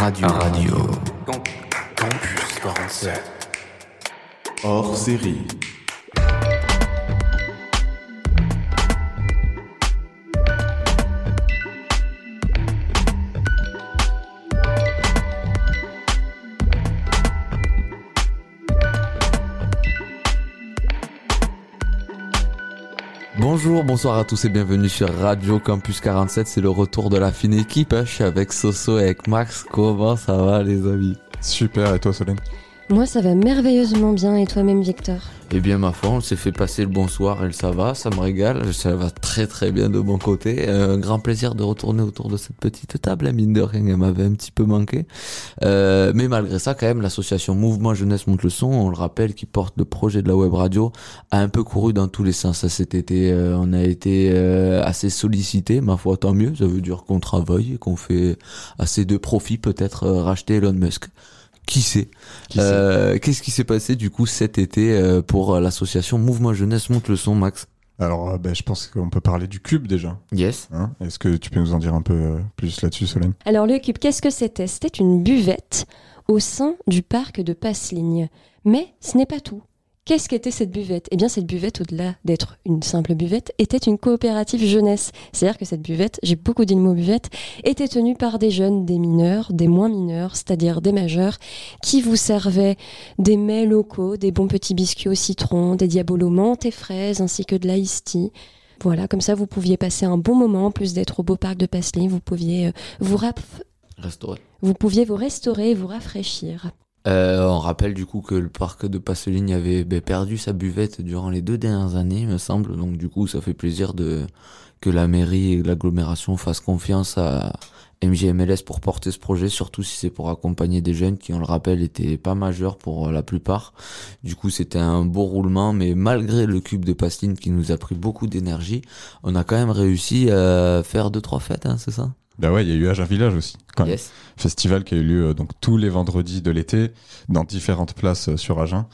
Radio. Radio. Campus 47. Hors série. Bonjour, bonsoir à tous et bienvenue sur Radio Campus 47. C'est le retour de la fine équipe. hein. Je suis avec Soso et avec Max. Comment ça va les amis? Super, et toi Solène? Moi, ça va merveilleusement bien et toi-même, Victor? Eh bien ma foi, on s'est fait passer le bonsoir et ça va, ça me régale. Ça va très très bien de mon côté. Euh, Un grand plaisir de retourner autour de cette petite table. La mine de rien, elle m'avait un petit peu manqué. Euh, mais malgré ça, quand même, l'association Mouvement Jeunesse Monte le Son, on le rappelle, qui porte le projet de la web radio, a un peu couru dans tous les sens à cet été. Euh, on a été assez sollicité, ma foi, tant mieux. Ça veut dire qu'on travaille et qu'on fait assez de profit, peut-être racheter Elon Musk. Qui sait Euh, Qu'est-ce qui s'est passé du coup cet été euh, pour euh, l'association Mouvement Jeunesse Monte le Son, Max? Alors, euh, ben, je pense qu'on peut parler du cube déjà. Yes. hein? Est-ce que tu peux nous en dire un peu euh, plus là-dessus, Solène? Alors, le cube, qu'est-ce que c'était? C'était une buvette au sein du parc de Passeligne. Mais ce n'est pas tout. Qu'est-ce qu'était cette buvette? Eh bien, cette buvette, au-delà d'être une simple buvette, était une coopérative jeunesse. C'est-à-dire que cette buvette, j'ai beaucoup dit le mot buvette, était tenue par des jeunes, des mineurs, des moins mineurs, c'est-à-dire des majeurs, qui vous servaient des mets locaux, des bons petits biscuits au citron, des diabolos menthe et fraises, ainsi que de l'ice tea. Voilà, comme ça, vous pouviez passer un bon moment, en plus d'être au beau parc de Passeligne, vous pouviez euh, vous, rap- Restaurer. vous pouviez vous restaurer et vous rafraîchir. Euh, on rappelle du coup que le parc de Passeligne avait ben, perdu sa buvette durant les deux dernières années, me semble. Donc du coup, ça fait plaisir de que la mairie et l'agglomération fassent confiance à MJMLS pour porter ce projet, surtout si c'est pour accompagner des jeunes qui, on le rappelle, étaient pas majeurs pour la plupart. Du coup, c'était un beau roulement, mais malgré le cube de Passeline qui nous a pris beaucoup d'énergie, on a quand même réussi à faire deux trois fêtes, hein, c'est ça? Bah ouais, il y a eu Agen Village aussi. Quand même. Festival qui a eu lieu euh, donc tous les vendredis de l'été dans différentes places euh, sur Agen.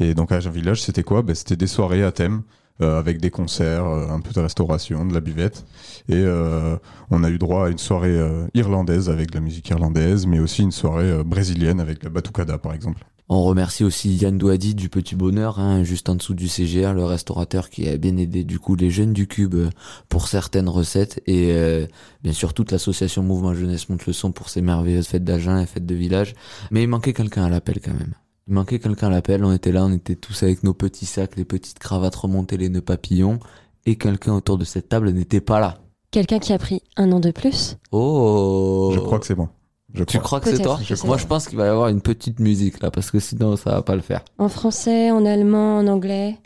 Et donc Agen Village, c'était quoi? Ben, C'était des soirées à thème euh, avec des concerts, euh, un peu de restauration, de la buvette. Et euh, on a eu droit à une soirée euh, irlandaise avec de la musique irlandaise, mais aussi une soirée euh, brésilienne avec la batucada par exemple. On remercie aussi Yann Douadi du Petit Bonheur, hein, juste en dessous du CGR, le restaurateur qui a bien aidé du coup les jeunes du Cube euh, pour certaines recettes et euh, bien sûr toute l'association Mouvement Jeunesse Monte le Son pour ces merveilleuses fêtes d'Agen et fêtes de village. Mais il manquait quelqu'un à l'appel quand même. Il manquait quelqu'un à l'appel, on était là, on était tous avec nos petits sacs, les petites cravates remontées, les nœuds papillons et quelqu'un autour de cette table n'était pas là. Quelqu'un qui a pris un an de plus? Oh Je crois que c'est bon. Je Tu crois. que c'est toi je Moi je pense qu'il va y avoir une petite musique là parce que sinon ça va pas le faire. En français, en allemand, en anglais.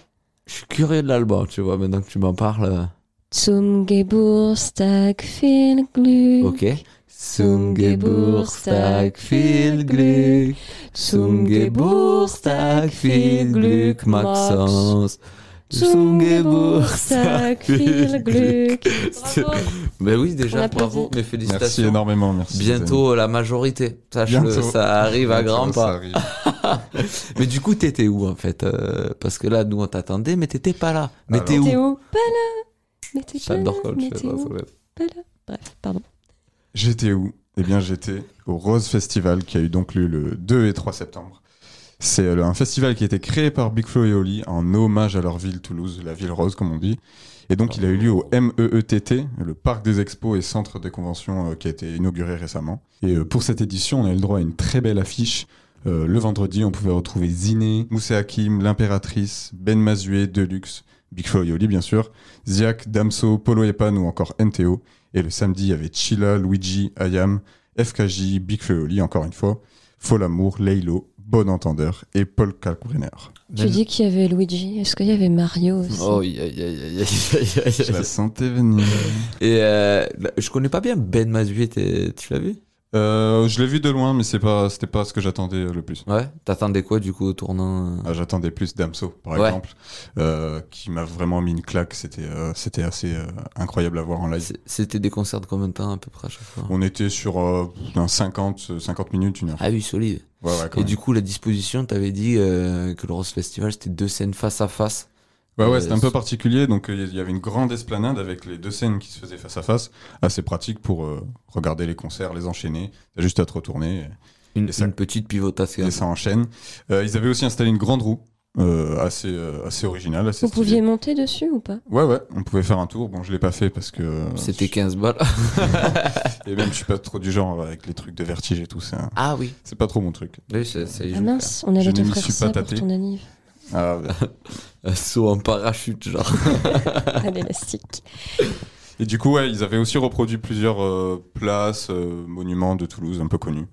Je suis curieux de l'album, tu vois, maintenant que tu m'en parles. Zum Geburtstag viel Glück. Ok. Zum Geburtstag viel Glück. Zum Geburtstag viel Glück, Maxence. Zum Geburtstag viel Glück. Bravo. Ben oui, déjà, bravo, mes Merci félicitations. énormément, merci. Bientôt la majorité. Sache-le, Bientôt. ça arrive à grands pas. Mais du coup, t'étais où en fait Euh, Parce que là, nous on t'attendait, mais t'étais pas là. Mais t'es où T'es où? Pas là. Mais t'es pas là. Mais t'es où? Pas là. Bref, pardon. J'étais où? Eh bien, j'étais au Rose Festival qui a eu donc lieu le 2 et 3 septembre. C'est euh, un festival qui a été créé par Big Flo et Oli en hommage à leur ville Toulouse, la ville rose comme on dit. Et donc, il a eu lieu au MEETT, le parc des expos et centre des conventions euh, qui a été inauguré récemment. Et euh, pour cette édition, on a eu le droit à une très belle affiche. Le vendredi, on pouvait retrouver Ziné, Moussé Hakim, l'Impératrice, Ben Mazué, Deluxe, Big Flo et Oli bien sûr, Ziak, Damso, Polo Epan ou encore NTO. Et le samedi, il y avait Chila, Luigi, Ayam, FKJ, Big Flo et Oli, encore une fois, Folamour, Leilo, Bon Entendeur et Paul Kalkbrenner. Tu dis qu'il y avait Luigi. Est-ce qu'il y avait Mario aussi? Oh, Je la aïe. sentais venir. Et euh, je connais pas bien Ben Mazué, t'es- tu l'as vu? Euh, je l'ai vu de loin, mais c'est pas, c'était pas ce que j'attendais euh, le plus. Ouais. T'attendais quoi du coup au tournant Ah, J'attendais plus Damso, par Ouais. exemple, euh, qui m'a vraiment mis une claque. C'était, euh, c'était assez euh, incroyable à voir en live. C'était des concerts de combien de temps à peu près à chaque fois? On était sur euh, un 50, 50 minutes, une heure. Ah oui, solide. Ouais, ouais, quand Et même. du coup, la disposition, t'avais dit euh, que le Rose Festival, c'était deux scènes face à face. Ouais, ouais, Euh, c'était un peu particulier. Donc, euh, il y avait une grande esplanade avec les deux scènes qui se faisaient face à face. Assez pratique pour euh, regarder les concerts, les enchaîner. T'as juste à te retourner Une, Et ça- une petite pivotation. et ça enchaîne. Euh, ils avaient aussi installé une grande roue. Euh, assez, euh, assez originale, assez Vous pouviez monter dessus ou pas? Ouais, ouais, on pouvait faire un tour. Bon, je l'ai pas fait parce que. euh, C'était 15 balles. Et même, je suis pas trop du genre avec les trucs de vertige et tout. C'est un- Ah oui. c'est pas trop mon truc. Oui, ça, ça Ah mince, on Je allait t'offrir suis ça pas pour ton anniv. Ah, ouais. Un saut en parachute, genre. À l'élastique. Et du coup, ouais, ils avaient aussi reproduit plusieurs euh, places, euh, monuments de Toulouse un peu connus.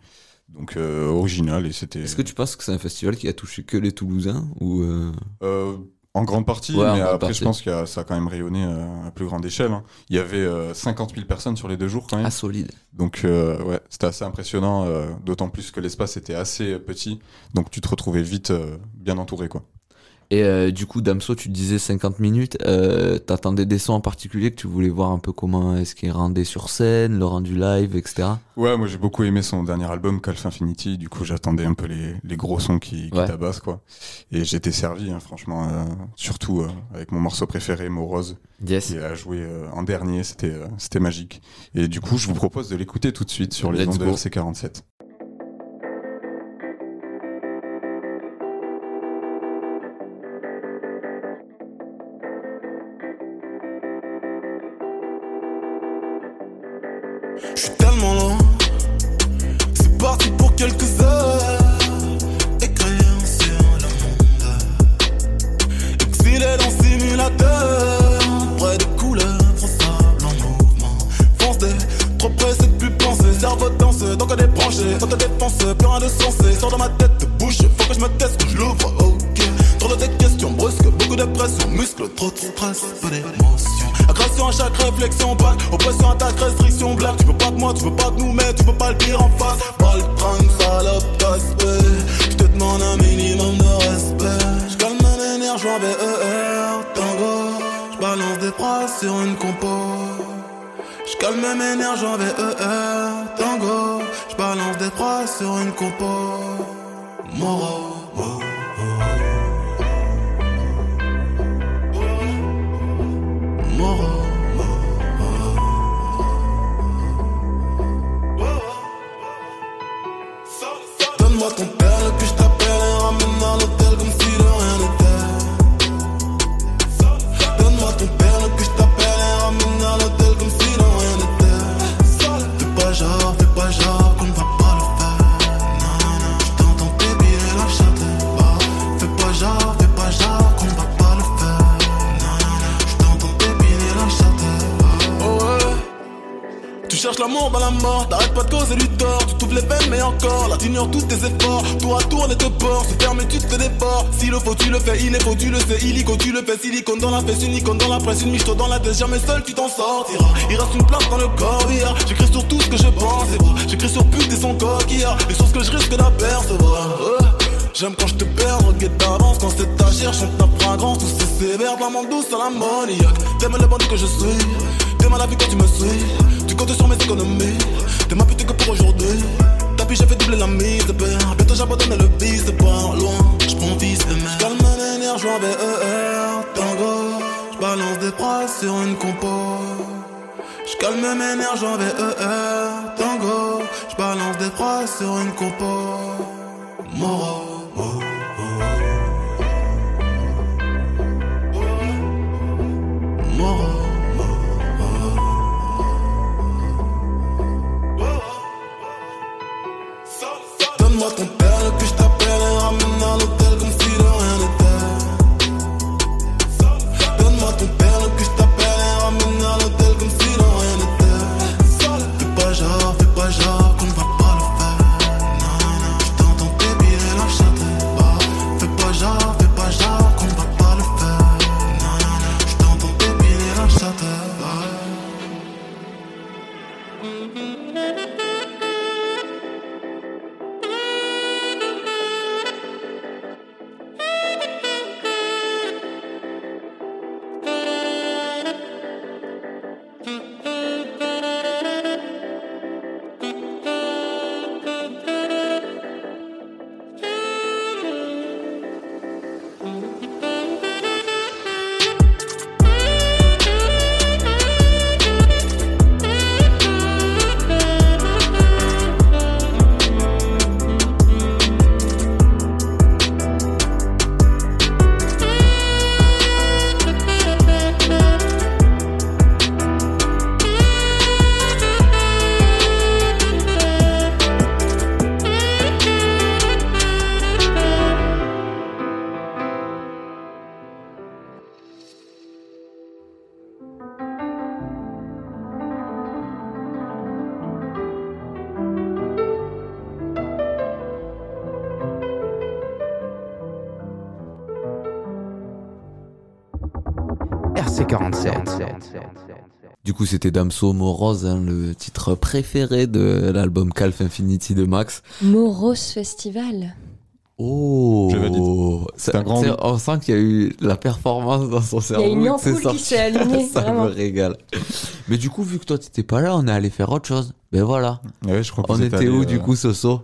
Donc euh, original et c'était Est-ce que tu penses que c'est un festival qui a touché que les Toulousains ou euh, euh, en grande partie, Ouais, mais grande après partie. je pense que ça a quand même rayonné euh, à plus grande échelle. hein. Il y avait euh, 50 000 personnes sur les deux jours quand même. ah solide Donc euh, ouais, c'était assez impressionnant, euh, d'autant plus que l'espace était assez euh, petit, donc tu te retrouvais vite euh, bien entouré quoi. Et euh, du coup, Damso, tu disais 50 minutes. Euh, T'attendais des sons en particulier que tu voulais voir un peu comment est-ce qu'il rendait sur scène, le rendu live, etc. Ouais, moi j'ai beaucoup aimé son dernier album, Calf Infinity. Du coup, j'attendais un peu les, les gros sons qui, qui Ouais. tabassent, quoi. Et j'étais servi, hein, franchement, euh, surtout euh, avec mon morceau préféré, Morose, Yes. qui a joué euh, en dernier. C'était euh, c'était magique. Et du coup, je vous propose de l'écouter tout de suite sur les Let's ondes de go. RC47. Trop pressé de plus penser. Cerveau danse, tant que débranché. Tant que dépense, plus rien de sensé. Sors de ma tête, bouche. Faut que je me teste, que je l'ouvre. Ok. Trop de questions brusques, beaucoup de pression. Muscle, trop de stress, peu d'émotion. Agression à chaque réflexion, balle. Oppression, attaque, restriction, blague. Tu veux pas de moi, tu veux pas de nous, mais tu peux pas le dire en face. Pas le train, salope, casse Je te demande un minimum de respect. J'calme mes nerfs, j'en VER, tango. J'balance des phrases sur une compo. J'calme mes nerfs, j'en VER, tango. J'balance des phrases sur une compo. Moro. Moro. Causer du tort, tu t'ouvres les veines mais encore, là t'ignores tous tes efforts, tour à tour on te porte, se ferme et tu te défores, s'il le faut tu le fais, il est faux tu le sais, illico tu le fais, silicone dans la fesse, une icône dans la presse, une michto dans la tête, jamais seul tu t'en sortiras, il reste une place dans le corps, hier. j'écris sur tout ce que je pense, et j'écris sur pute et son coquillard, les choses que je risque d'apercevoir. J'aime quand je te perds, regarde d'avance Quand c'est ta chair, chante ta fragrance Tout c'est sévère, la douce à l'ammoniaque T'aimes le bandit que je suis T'aimes la vie quand tu me suis Tu comptes sur mes économies. T'es ma pute que pour aujourd'hui. Tapis j'ai fait doubler la mise de père Bientôt j'abandonne le vice de par loin. J'prends fils de mère J'calme nerfs, j'en VER Tango J'balance des phrases sur une compo. J'calme mes nerfs, j'en VER Tango J'balance des phrases sur une compo. Moro. Moro c'était Damso Morose, hein, le titre préféré de l'album Calf Infinity de Max. Moros Festival. Oh, C'est un grand. On sent qu'il y a eu la performance dans son Il y cerveau. a une ampoule qui s'est allumée, Ça vraiment. me régale. Mais du coup, vu que toi, t'étais pas là, on est allé faire autre chose. Ben voilà. Ouais, je crois que On était où, allés, du euh, coup, Soso?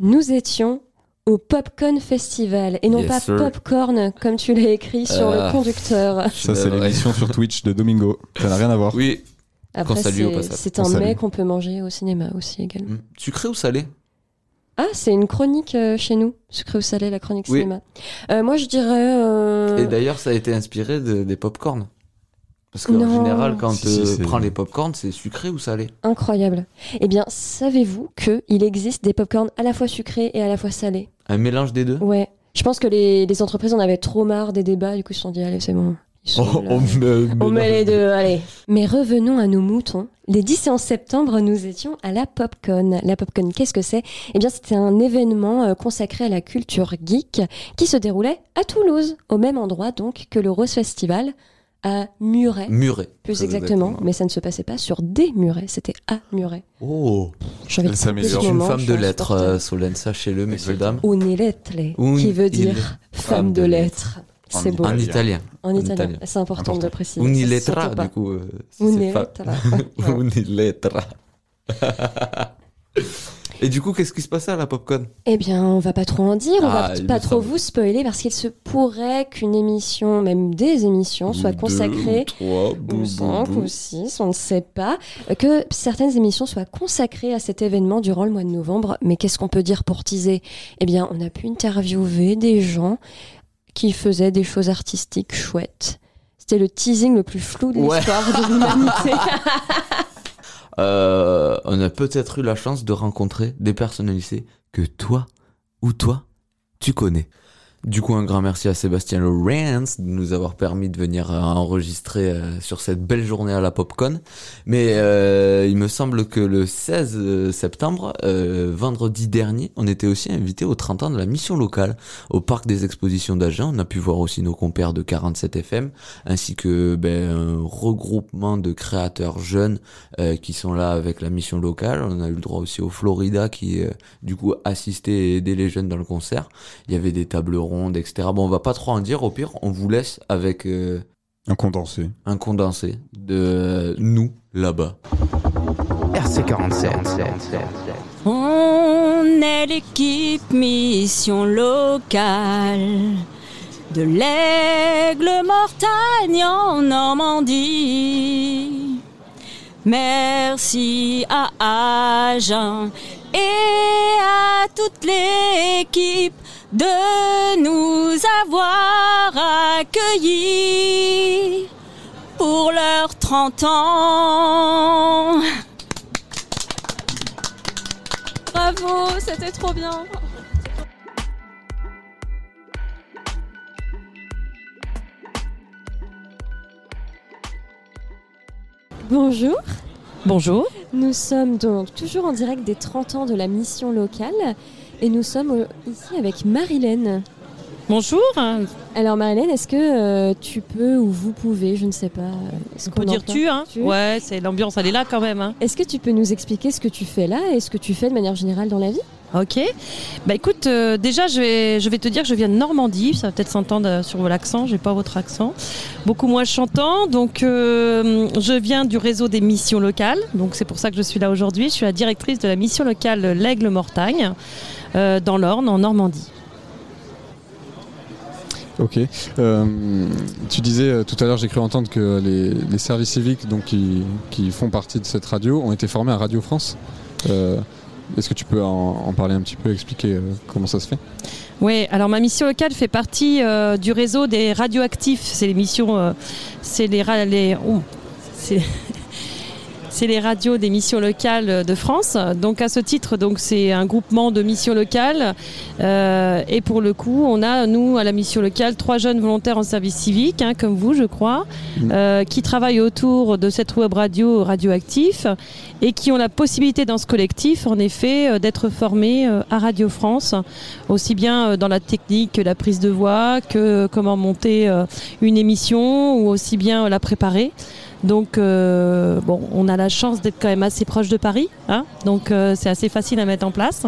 Nous étions au Popcorn Festival et non Yes, pas sir. Popcorn comme tu l'as écrit sur Ah. le conducteur. Ça, c'est l'émission sur Twitch de Domingo. Ça n'a rien à voir. Oui. Après, c'est passage. c'est Qu'on un mets qu'on peut manger au cinéma aussi également. Mm. Sucré ou salé? Ah, c'est une chronique euh, chez nous, sucré ou salé, la chronique Oui. cinéma. Euh, moi, je dirais. euh, Et d'ailleurs, ça a été inspiré de- des pop-corn. Parce qu'en général, quand Si, tu si, c'est- prends les pop-corn, c'est sucré ou salé? Incroyable. Eh bien, savez-vous que il existe des popcorn à la fois sucrés et à la fois salés? Un mélange des deux? Ouais. Je pense que les, les entreprises en avaient trop marre des débats, du coup ils se sont dit allez c'est bon. Sont Oh, là. on met- On met les deux, allez. Mais revenons à nos moutons. Les 10 et 11 septembre, nous étions à la PopCon. La PopCon, qu'est-ce que c'est? Eh bien, c'était un événement euh, consacré à la culture geek qui se déroulait à Toulouse, au même endroit donc que le Rose Festival à Muret, Muret. plus exactement. Mais ça ne se passait pas sur des Murets, c'était à Muret. Oh s'améliore. Je suis une femme je de lettres, euh, Solène, sachez-le, messieurs, dames. Unilettre, Un- qui veut dire femme de lettres. En C'est beau. En Italien. En en italien. italien. C'est important, Important. de préciser. pas. du coup. euh, Unilettra. Et du coup, qu'est-ce qui se passait à la Popcorn? Eh bien, on va pas trop en dire, on Ah, va pas trop vous spoiler parce qu'il se pourrait qu'une émission, même des émissions, soient consacrées trois, ou cinq ou six, on ne sait pas, que certaines émissions soient consacrées à cet événement durant le mois de novembre. Mais qu'est-ce qu'on peut dire pour teaser? Eh bien, on a pu interviewer des gens qui faisaient des choses artistiques chouettes. C'était le teasing le plus flou de Ouais. l'histoire de l'humanité. Euh, on a peut-être eu la chance de rencontrer des personnalités que toi ou toi, tu connais. Du coup, un grand merci à Sébastien Lorenz de nous avoir permis de venir euh, enregistrer euh, sur cette belle journée à la Popcon. Mais euh, il me semble que le 16 septembre, euh, vendredi dernier, on était aussi invité au 30 ans de la mission locale au parc des expositions d'Agen. On a pu voir aussi nos compères de 47 FM, ainsi que ben, un regroupement de créateurs jeunes qui sont là avec la mission locale. On a eu le droit aussi au Florida qui, du coup, assistait et aidait les jeunes dans le concert. Il y avait des tables etc. Bon, on va pas trop en dire. Au pire, on vous laisse avec euh, Un condensé. un condensé de euh, nous là-bas. RC47. On est l'équipe mission locale de l'Aigle Mortagne en Normandie. Merci à Agen et à toute l'équipe de nous avoir accueillis pour leurs 30 ans. Bravo, c'était trop bien. Bonjour, Bonjour. nous sommes donc toujours en direct des 30 ans de la mission locale et nous sommes euh, ici avec Marilène. Bonjour. Alors Marilène, est-ce que euh, tu peux ou vous pouvez, je ne sais pas, euh, est-ce On peut dire tu, hein tu Ouais, c'est l'ambiance, elle est là quand même. Hein. Est-ce que tu peux nous expliquer ce que tu fais là et ce que tu fais de manière générale dans la vie? Ok. Bah écoute, euh, déjà je vais, je vais te dire que je viens de Normandie. Ça va peut-être s'entendre sur l'accent. J'ai pas votre accent. Beaucoup moins chantant. Donc euh, je viens du réseau des missions locales. Donc c'est pour ça que je suis là aujourd'hui. Je suis la directrice de la mission locale L'Aigle Mortagne euh, dans l'Orne, en Normandie. Ok. Euh, tu disais euh, tout à l'heure, j'ai cru entendre que les, les services civiques donc, qui, qui font partie de cette radio ont été formés à Radio France. Euh, Est-ce que tu peux en, en parler un petit peu, expliquer euh, comment ça se fait? Oui, alors ma mission locale fait partie euh, du réseau des radioactifs. C'est les missions, euh, c'est les, ra- les oh, c'est les radios des missions locales de France. Donc à ce titre, donc c'est un groupement de missions locales. Euh, et pour le coup, on a nous à la mission locale trois jeunes volontaires en service civique, hein, comme vous, je crois, euh, qui travaillent autour de cette web radio radioactif et qui ont la possibilité dans ce collectif, en effet, euh, d'être formés à Radio France, aussi bien dans la technique que la prise de voix, que comment monter une émission ou aussi bien la préparer. Donc, euh, bon, on a la chance d'être quand même assez proche de Paris, hein, donc euh, c'est assez facile à mettre en place.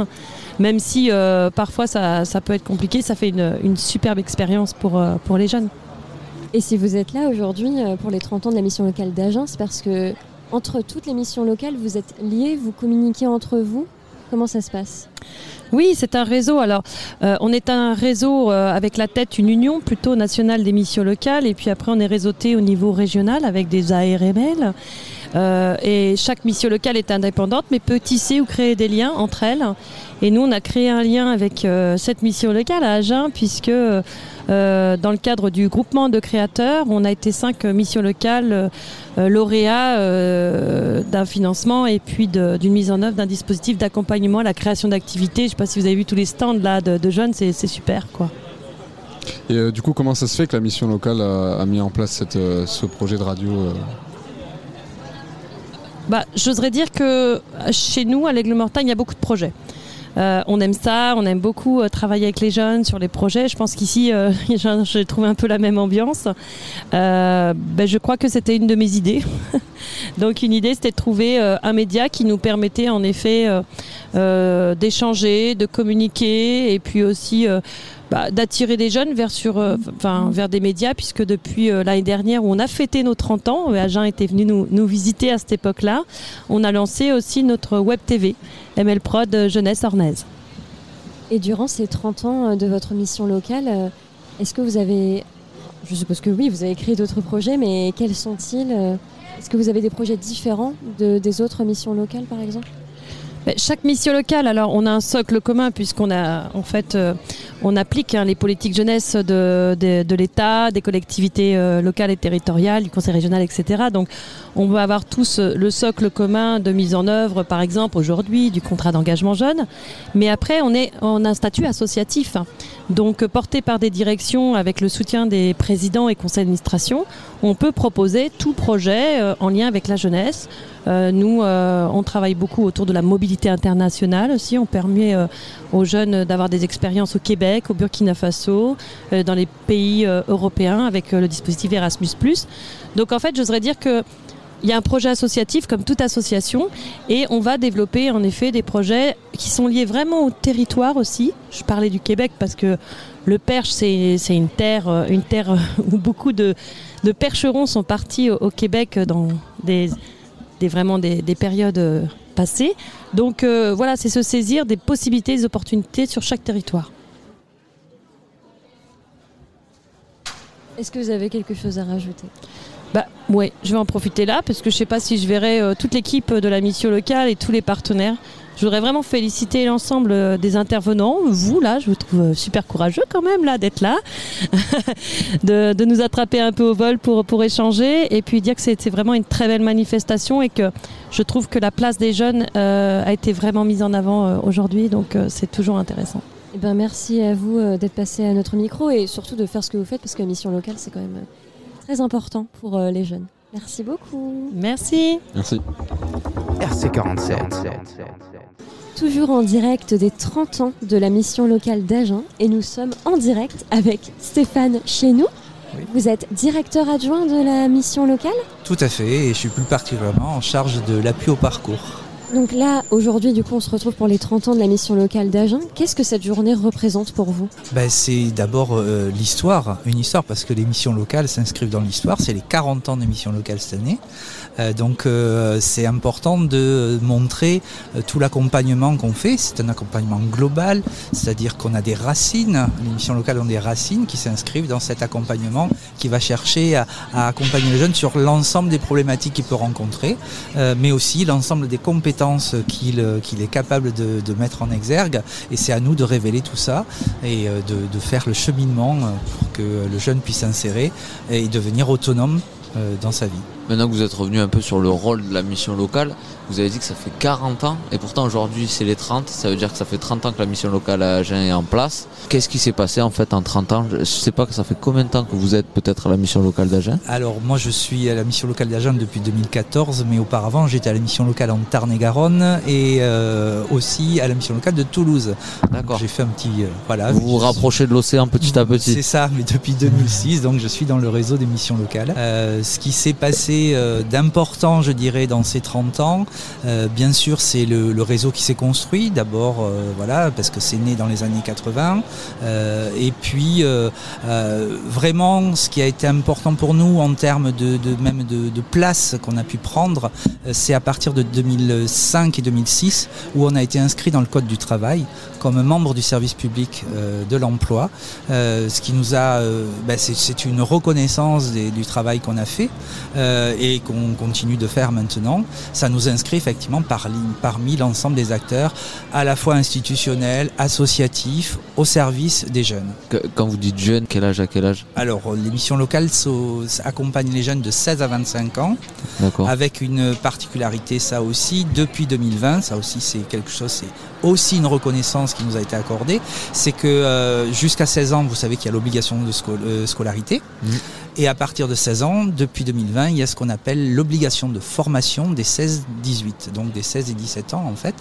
Même si euh, parfois ça, peut être compliqué, ça fait une, superbe expérience pour, pour les jeunes. Et si vous êtes là aujourd'hui pour les 30 ans de la mission locale d'Agen, c'est parce que entre toutes les missions locales, vous êtes liés, vous communiquez entre vous. Comment ça se passe? Oui, c'est un réseau. Alors, euh, on est un réseau euh, avec la tête, une union plutôt nationale des missions locales, et puis après, on est réseauté au niveau régional avec des ARML. Euh, et chaque mission locale est indépendante, mais peut tisser ou créer des liens entre elles. Et nous, on a créé un lien avec cette mission locale à Agen, puisque euh, dans le cadre du groupement de créateurs, on a été cinq missions locales euh, lauréats euh, d'un financement et puis d'une mise en œuvre d'un dispositif d'accompagnement à la création d'activités. Je ne sais pas si vous avez vu tous les stands là de, de jeunes, c'est super quoi. Et du coup, comment ça se fait que la mission locale a, a mis en place cette, ce projet de radio Bah, j'oserais dire que chez nous, à l'Aigle Mortagne, il y a beaucoup de projets. Euh, on aime ça, on aime beaucoup euh, travailler avec les jeunes sur les projets. Je pense qu'ici, euh, j'ai trouvé un peu la même ambiance. Euh, ben, je crois que c'était une de mes idées. Donc une idée, c'était de trouver un média qui nous permettait en effet d'échanger, de communiquer et puis aussi bah, d'attirer des jeunes vers, sur, euh, enfin, vers des médias, puisque depuis euh, l'année dernière où on a fêté nos 30 ans, euh, Agen était venu nous, nous visiter à cette époque-là, on a lancé aussi notre web TV, ML Prod Jeunesse Ornaise. Et durant ces 30 ans de votre mission locale, est-ce que vous avez, je suppose que oui, vous avez créé d'autres projets, mais quels sont-ils Est-ce que vous avez des projets différents de- des autres missions locales, par exemple? Mais Chaque mission locale, alors on a un socle commun puisqu'on a en fait euh, on applique hein, les politiques jeunesse de, de, l'État, des collectivités euh, locales et territoriales, du Conseil régional, etc. Donc on va avoir tous euh, le socle commun de mise en œuvre, par exemple aujourd'hui du contrat d'engagement jeune. Mais après on est a un statut associatif, hein. donc euh, porté par des directions avec le soutien des présidents et conseils d'administration, on peut proposer tout projet en lien avec la jeunesse. Nous, on travaille beaucoup autour de la mobilité internationale aussi. On permet aux jeunes d'avoir des expériences au Québec, au Burkina Faso, euh, dans les pays euh, européens avec euh, le dispositif Erasmus+. Donc en fait, j'oserais dire que il y a un projet associatif comme toute association et on va développer en effet des projets qui sont liés vraiment au territoire aussi. Je parlais du Québec parce que le Perche, c'est une terre, une terre où beaucoup de, percherons sont partis au, Québec dans des, vraiment des, des périodes passées. Donc voilà, c'est se saisir des possibilités, des opportunités sur chaque territoire. Est-ce que vous avez quelque chose à rajouter? Bah je vais en profiter là parce que je sais pas si je verrai euh, toute l'équipe de la mission locale et tous les partenaires. Je voudrais vraiment féliciter l'ensemble euh, des intervenants. Vous là, je vous trouve euh, super courageux quand même là d'être là, de, de nous attraper un peu au vol pour pour échanger et puis dire que c'était vraiment une très belle manifestation et que je trouve que la place des jeunes euh, a été vraiment mise en avant euh, aujourd'hui. Donc euh, c'est toujours intéressant. Eh ben, merci à vous euh, d'être passé à notre micro et surtout de faire ce que vous faites parce que la mission locale, c'est quand même euh, très important pour euh, les jeunes. Merci beaucoup. Merci. Merci. RC47. Toujours en direct des 30 ans de la mission locale d'Agen et nous sommes en direct avec Stéphane chez nous. Vous êtes directeur adjoint de la mission locale? Tout à fait, et je suis plus particulièrement en charge de l'appui au parcours. Donc là, aujourd'hui, du coup, on se retrouve pour les 30 ans de la mission locale d'Agen. Qu'est-ce que cette journée représente pour vous? Ben, c'est d'abord euh, l'histoire, une histoire, parce que les missions locales s'inscrivent dans l'histoire. C'est les 40 ans des missions locales cette année. Euh, donc euh, c'est important de montrer euh, tout l'accompagnement qu'on fait. C'est un accompagnement global, c'est-à-dire qu'on a des racines. Les missions locales ont des racines qui s'inscrivent dans cet accompagnement qui va chercher à, accompagner le jeune sur l'ensemble des problématiques qu'il peut rencontrer, mais aussi l'ensemble des compétences qu'il est capable de, mettre en exergue. Et c'est à nous de révéler tout ça et de, de faire le cheminement pour que le jeune puisse s'insérer et devenir autonome dans sa vie. Maintenant que vous êtes revenu un peu sur le rôle de la mission locale, vous avez dit que ça fait 40 ans et pourtant aujourd'hui c'est les 30, ça veut dire que ça fait 30 ans que la mission locale à Agen est en place. Qu'est-ce qui s'est passé en fait en 30 ans? Je sais pas que ça fait combien de temps que vous êtes peut-être à la mission locale d'Agen? Alors moi je suis à la mission locale d'Agen depuis 2014, mais auparavant j'étais à la mission locale en Tarn-et-Garonne et euh, aussi à la mission locale de Toulouse. D'accord. J'ai fait un petit euh, voilà. Vous vous rapprochez de l'océan petit à petit. C'est ça, mais depuis 2006, donc je suis dans le réseau des missions locales. Euh, ce qui s'est passé euh, d'important, je dirais, dans ces 30 ans, euh, bien sûr, c'est le, réseau qui s'est construit. D'abord, euh, voilà, parce que c'est né dans les années 80. Euh, et puis, vraiment, ce qui a été important pour nous en termes de, même de, de place qu'on a pu prendre, c'est à partir de 2005 et 2006 où on a été inscrit dans le code du travail comme membre du service public euh, de l'emploi, euh, ce qui nous a, euh, ben, c'est- une reconnaissance des- du travail qu'on a fait et qu'on continue de faire maintenant. Ça nous inscrit effectivement par, parmi l'ensemble des acteurs, à la fois institutionnels, associatifs, au service des jeunes. Quand vous dites jeune, quel âge à quel âge? Alors, les missions locales so- accompagnent les jeunes de 16 à 25 ans D'accord. avec une particularité, ça aussi, depuis 2020, ça aussi c'est quelque chose, c'est aussi une reconnaissance qui nous a été accordée, c'est que euh, jusqu'à 16 ans, vous savez qu'il y a l'obligation de euh, scolarité. Et à partir de 16 ans, depuis 2020, il y a ce qu'on appelle l'obligation de formation des 16-18, donc des 16 et 17 ans en fait,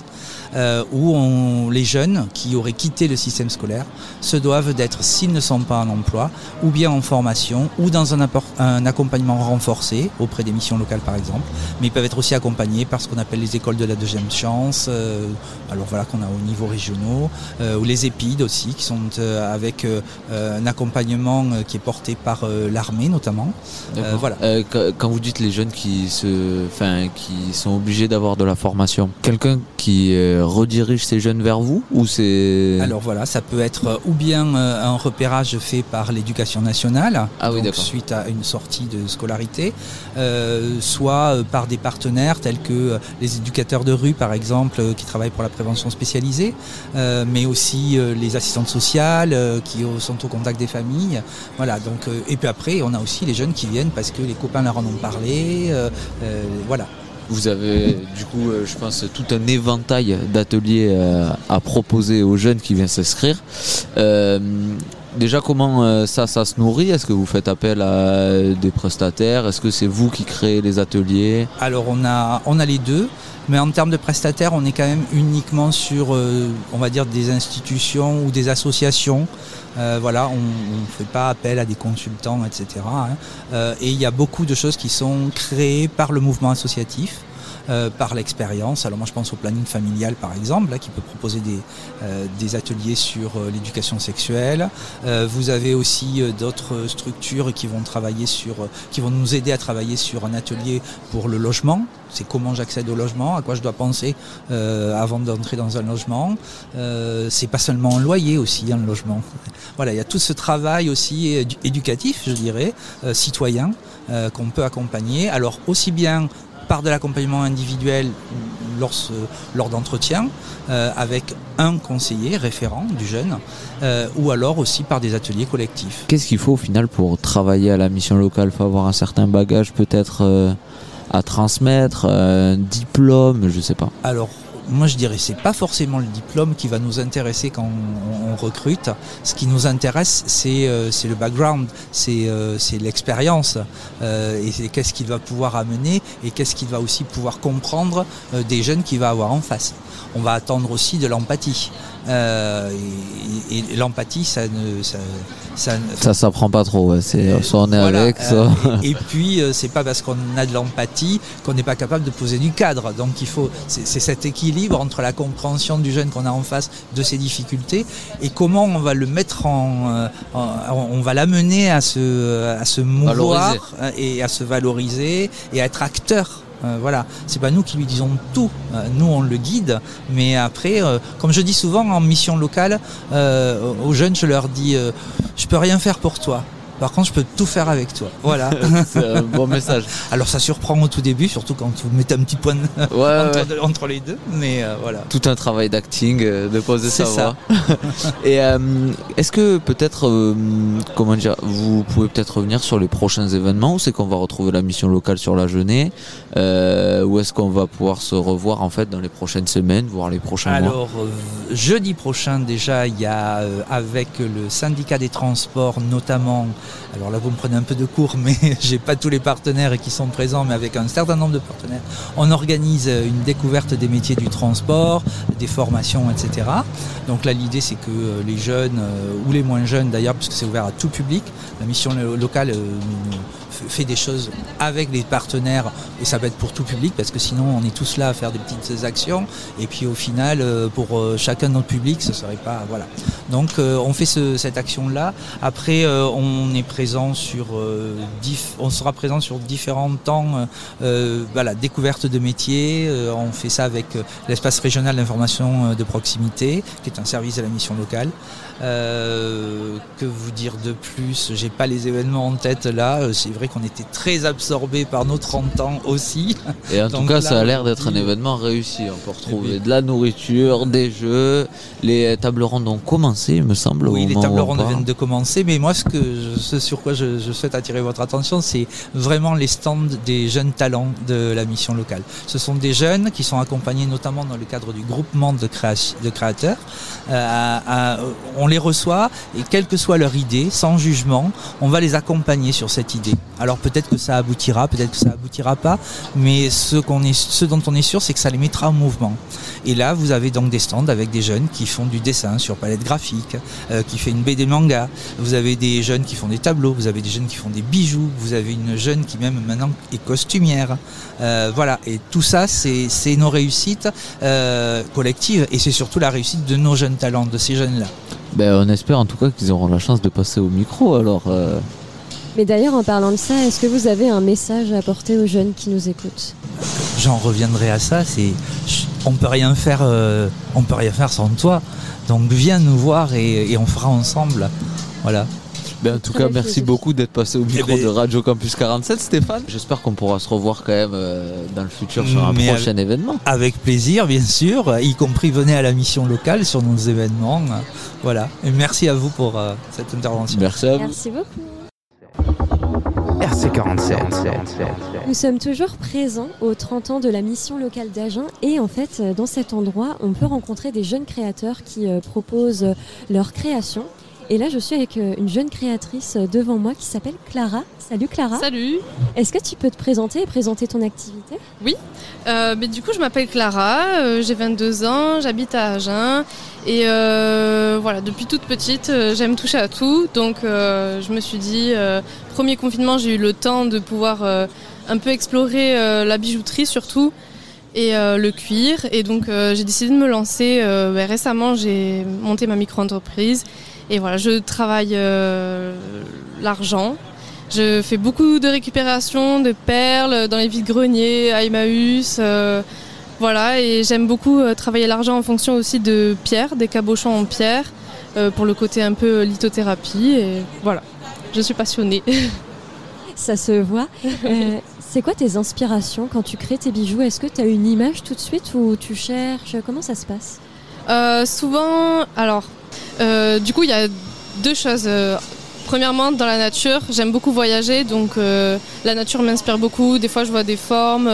euh, où on, les jeunes qui auraient quitté le système scolaire se doivent d'être, s'ils ne sont pas en emploi, ou bien en formation, ou dans un, un accompagnement renforcé auprès des missions locales par exemple, mais ils peuvent être aussi accompagnés par ce qu'on appelle les écoles de la deuxième chance, euh, alors voilà qu'on a au niveau régionaux, euh, ou les épides aussi, qui sont euh, avec euh, un accompagnement qui est porté par euh, notamment. Euh, voilà. Euh, quand- vous dites les jeunes qui se, enfin, qui sont obligés d'avoir de la formation, quelqu'un qui euh, redirige ces jeunes vers vous ou c'est Alors voilà, ça peut être ou bien un repérage fait par l'éducation nationale, Ah oui, donc d'accord. suite à une sortie de scolarité, soit par des partenaires tels que les éducateurs de rue par exemple, qui travaillent pour la prévention spécialisée, mais aussi les assistantes sociales qui sont au contact des familles. Voilà, donc et puis après on a aussi les jeunes qui viennent parce que les copains leur en ont parlé. euh, euh, voilà. Vous avez du coup, euh, je pense, tout un éventail d'ateliers à proposer aux jeunes qui viennent s'inscrire. Déjà, comment ça, ça se nourrit? Est-ce que vous faites appel à des prestataires? Est-ce que c'est vous qui créez les ateliers? Alors on a, on a les deux, mais en termes de prestataires, on est quand même uniquement sur, euh, on va dire, des institutions ou des associations. Euh, voilà, on ne fait pas appel à des consultants, etc. hein. Euh, et il y a beaucoup de choses qui sont créées par le mouvement associatif. Euh, par l'expérience. Alors moi je pense au planning familial par exemple, là, qui peut proposer des, euh, des ateliers sur euh, l'éducation sexuelle. Euh, vous avez aussi d'autres structures qui vont travailler sur, qui vont nous aider à travailler sur un atelier pour le logement. C'est comment j'accède au logement, à quoi je dois penser avant d'entrer dans un logement. C'est pas seulement un loyer aussi, un logement. Voilà, il y a tout ce travail aussi édu- éducatif, je dirais, citoyen, qu'on peut accompagner. Alors aussi bien par de l'accompagnement individuel lors, lors d'entretiens euh, avec un conseiller référent du jeune euh, ou alors aussi par des ateliers collectifs. Qu'est-ce qu'il faut au final pour travailler à la mission locale? Faut avoir un certain bagage peut-être euh, à transmettre, euh, un diplôme, je sais pas. Alors moi je dirais c'est pas forcément le diplôme qui va nous intéresser quand on, recrute. Ce qui nous intéresse c'est euh, le background, c'est euh, l'expérience euh, et c'est qu'est-ce qu'il va pouvoir amener et qu'est-ce qu'il va aussi pouvoir comprendre euh, des jeunes qu'il va avoir en face. On va attendre aussi de l'empathie. Euh, et et- l'empathie, ça ne, ça, ça ne- Ça s'apprend pas trop. ouais. C'est soit on est voilà, avec, euh, soit. et, et puis euh, c'est pas parce qu'on a de l'empathie qu'on n'est pas capable de poser du cadre. Donc il faut c'est c'est cet équilibre entre la compréhension du jeune qu'on a en face de ses difficultés et comment on va le mettre en, euh, en- on va l'amener à se à se mouvoir euh, et à se valoriser et à être acteur. Euh, voilà, c'est pas nous qui lui disons tout, Euh, nous on le guide, mais après, euh, comme je dis souvent en mission locale, aux jeunes je leur dis, je peux rien faire pour toi, Par contre, je peux tout faire avec toi. Voilà. C'est un bon message. Alors ça surprend au tout début, surtout quand vous mettez un petit point Ouais, entre, ouais. entre les deux. Mais euh, voilà. Tout un travail d'acting, de poser C'est sa voix. Et euh, est-ce que peut-être, euh, comment dire, vous pouvez peut-être revenir sur les prochains événements Où c'est qu'on va retrouver la mission locale sur la Genée? Euh, Où est-ce qu'on va pouvoir se revoir en fait dans les prochaines semaines, voire les prochains mois Alors, jeudi prochain, déjà, il y a euh, avec le syndicat des transports, notamment, alors là, vous me prenez un peu de cours, mais j'ai pas tous les partenaires qui sont présents, mais avec un certain nombre de partenaires, on organise euh, une découverte des métiers du transport, des formations, etc. Donc là, l'idée, c'est que les jeunes, ou les moins jeunes d'ailleurs, puisque c'est ouvert à tout public, la mission lo- locale fait des choses avec les partenaires, et ça va être pour tout public, parce que sinon, on est tous là à faire des petites actions, et puis au final, euh, pour euh, chacun de notre public, ce serait pas. Voilà. Donc euh, on fait ce- cette action-là. Après, euh, on est présent sur, on sera présent sur différents temps. voilà, découverte de métiers. on fait ça avec l'espace régional d'information de proximité, qui est un service de la mission locale. Euh, que vous dire de plus? J'ai pas les événements en tête là. C'est vrai qu'on était très absorbés par nos 30 ans aussi. Et en tout cas, là, ça a l'air d'être un événement réussi. On peut retrouver Eh de la nourriture, des jeux. Les tables rondes ont commencé, il me semble. Oui, les tables rondes viennent de commencer, mais moi, ce, que je- ce sur quoi je, je souhaite attirer votre attention, c'est vraiment les stands des jeunes talents de la mission locale. Ce sont des jeunes qui sont accompagnés notamment dans le cadre du groupement de, créa- de créateurs. Euh, on les reçoit et quelle que soit leur idée, sans jugement, on va les accompagner sur cette idée. Alors peut-être que ça aboutira, peut-être que ça aboutira pas, mais ce, dont on est sûr, c'est que ça les mettra en mouvement. Et là, vous avez donc des stands avec des jeunes qui font du dessin sur palette graphique, euh, qui fait une BD manga. Vous avez des jeunes qui font des tableaux, vous avez des jeunes qui font des bijoux, vous avez une jeune qui même maintenant est costumière. Euh, voilà, et tout ça, c'est nos réussites collectives et c'est surtout la réussite de nos jeunes talents, de ces jeunes-là. Ben, on espère en tout cas qu'ils auront la chance de passer au micro. Alors, euh, Mais d'ailleurs, en parlant de ça, est-ce que vous avez un message à apporter aux jeunes qui nous écoutent? J'en reviendrai à ça. C'est, on peut rien faire, euh, on peut rien faire sans toi. Donc viens nous voir et, et on fera ensemble. Voilà. Ben, en tout cas, merci beaucoup d'être passé au micro ben- de Radio Campus 47, Stéphane. J'espère qu'on pourra se revoir quand même euh, dans le futur sur un Mais prochain événement. Avec plaisir, bien sûr. Y compris venez à la mission locale sur nos événements. Voilà. Et merci à vous pour euh, cette intervention. Merci à vous. Merci beaucoup. RC47. Nous sommes toujours présents aux 30 ans de la mission locale d'Agen et en fait euh, dans cet endroit on peut rencontrer des jeunes créateurs qui euh, proposent leurs créations. Et là je suis avec euh, une jeune créatrice euh, devant moi qui s'appelle Clara. Salut Clara. Salut Est-ce que tu peux te présenter et présenter ton activité? Euh, mais Du coup, je m'appelle Clara, euh, j'ai 22 ans, j'habite à Agen. Et euh, voilà, depuis toute petite, euh, j'aime toucher à tout. Donc, euh, je me suis dit, euh, premier confinement, j'ai eu le temps de pouvoir euh, un peu explorer euh, la bijouterie surtout et euh, le cuir. Et donc, euh, j'ai décidé de me lancer. euh, ben, récemment, j'ai monté ma micro-entreprise. Et voilà, je travaille euh, l'argent. Je fais beaucoup de récupération de perles dans les vides-greniers, à Emmaüs. euh, voilà, et j'aime beaucoup euh, travailler l'argent en fonction aussi de pierre, des cabochons en pierre, euh, pour le côté un peu lithothérapie. Et voilà, je suis passionnée. Ça se voit. C'est quoi tes inspirations quand tu crées tes bijoux? Est-ce que tu as une image tout de suite ou tu cherches? Comment ça se passe? Souvent, alors, euh, du coup, il y a deux choses. Euh, premièrement, dans la nature, j'aime beaucoup voyager, donc euh, la nature m'inspire beaucoup. Des fois, je vois des formes,